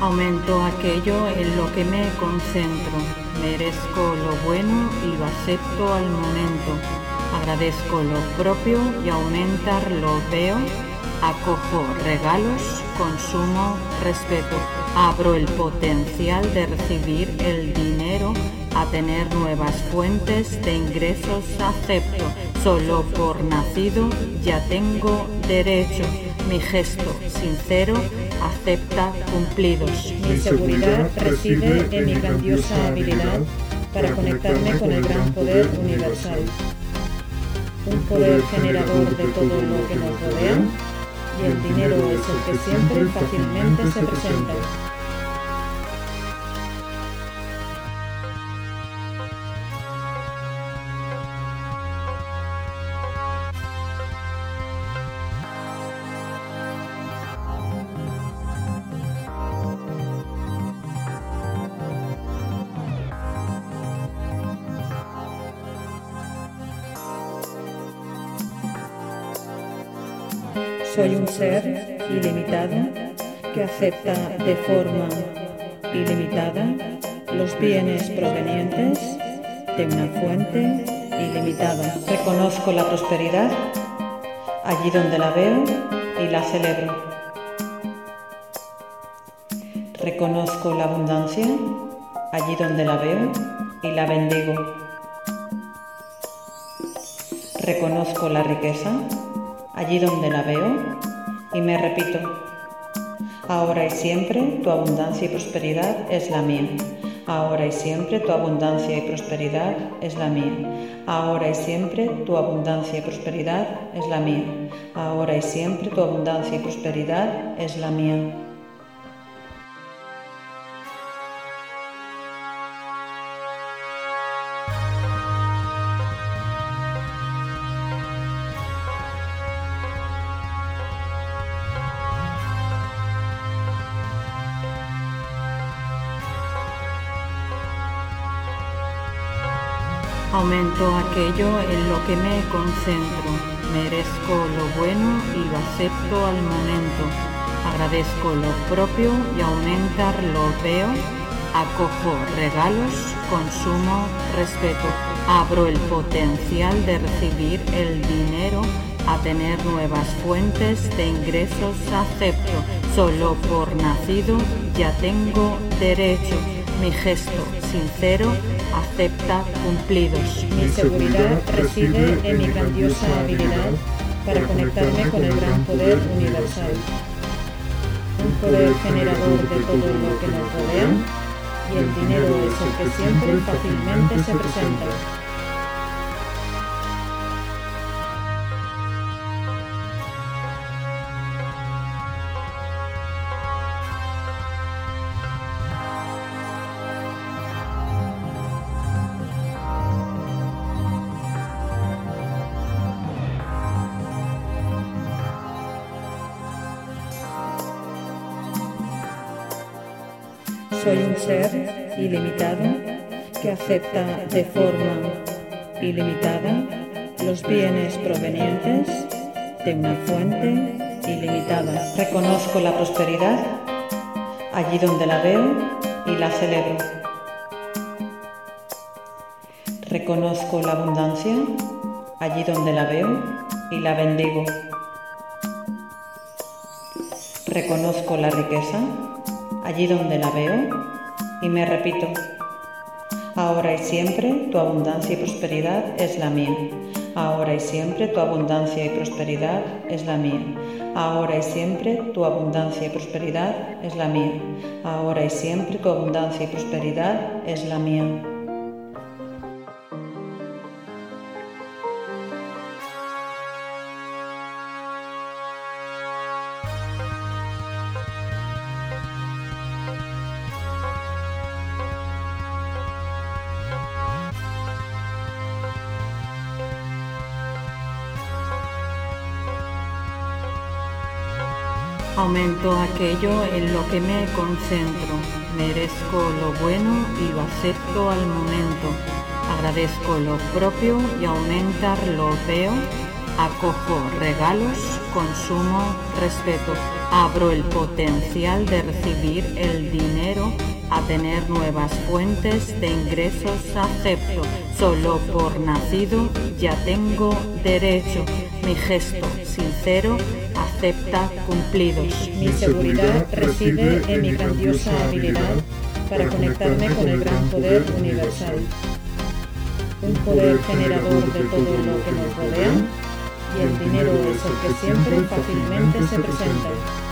Aumento aquello en lo que me concentro. Merezco lo bueno y lo acepto al momento. Agradezco lo propio y aumentar lo veo. Acojo regalos, consumo, respeto. Abro el potencial de recibir el dinero, a tener nuevas fuentes de ingresos, acepto. Solo por nacido ya tengo derecho. Mi gesto sincero acepta cumplidos. Mi seguridad reside en mi grandiosa habilidad para conectarme con el gran poder universal. Un poder generador de todo lo que nos rodea y el dinero es el que siempre fácilmente se presenta. Soy un ser ilimitado que acepta de forma ilimitada los bienes provenientes de una fuente ilimitada. Reconozco la prosperidad allí donde la veo y la celebro. Reconozco la abundancia allí donde la veo y la bendigo. Reconozco la riqueza allí donde la veo y me repito, ahora y siempre tu abundancia y prosperidad es la mía. Ahora y siempre tu abundancia y prosperidad es la mía. Ahora y siempre tu abundancia y prosperidad es la mía. Ahora y siempre tu abundancia y prosperidad es la mía. Aumento aquello en lo que me concentro. Merezco lo bueno y lo acepto al momento. Agradezco lo propio y aumentar lo veo. Acojo regalos, consumo, respeto. Abro el potencial de recibir el dinero, a tener nuevas fuentes de ingresos, acepto. Solo por nacido ya tengo derecho. Mi gesto sincero acepta cumplidos. Mi seguridad reside en mi grandiosa habilidad para conectarme con el gran poder universal. Un poder generador de todo lo que nos rodea y el dinero es el que siempre fácilmente se presenta. Soy un ser ilimitado que acepta de forma ilimitada los bienes provenientes de una fuente ilimitada. Reconozco la prosperidad allí donde la veo y la celebro. Reconozco la abundancia allí donde la veo y la bendigo. Reconozco la riqueza allí donde la veo y me repito, ahora y siempre tu abundancia y prosperidad es la mía. Ahora y siempre tu abundancia y prosperidad es la mía. Ahora y siempre tu abundancia y prosperidad es la mía. Ahora y siempre tu abundancia y prosperidad es la mía. Aumento aquello en lo que me concentro. Merezco lo bueno y lo acepto al momento. Agradezco lo propio y aumentar lo veo. Acojo regalos, consumo respeto. Abro el potencial de recibir el dinero a tener nuevas fuentes de ingresos acepto. Solo por nacido ya tengo derecho. Mi gesto sincero acepta cumplidos. Mi seguridad reside en mi grandiosa habilidad para conectarme con el gran poder universal. Un poder generador de todo lo que nos rodea y el dinero es el que siempre fácilmente se presenta.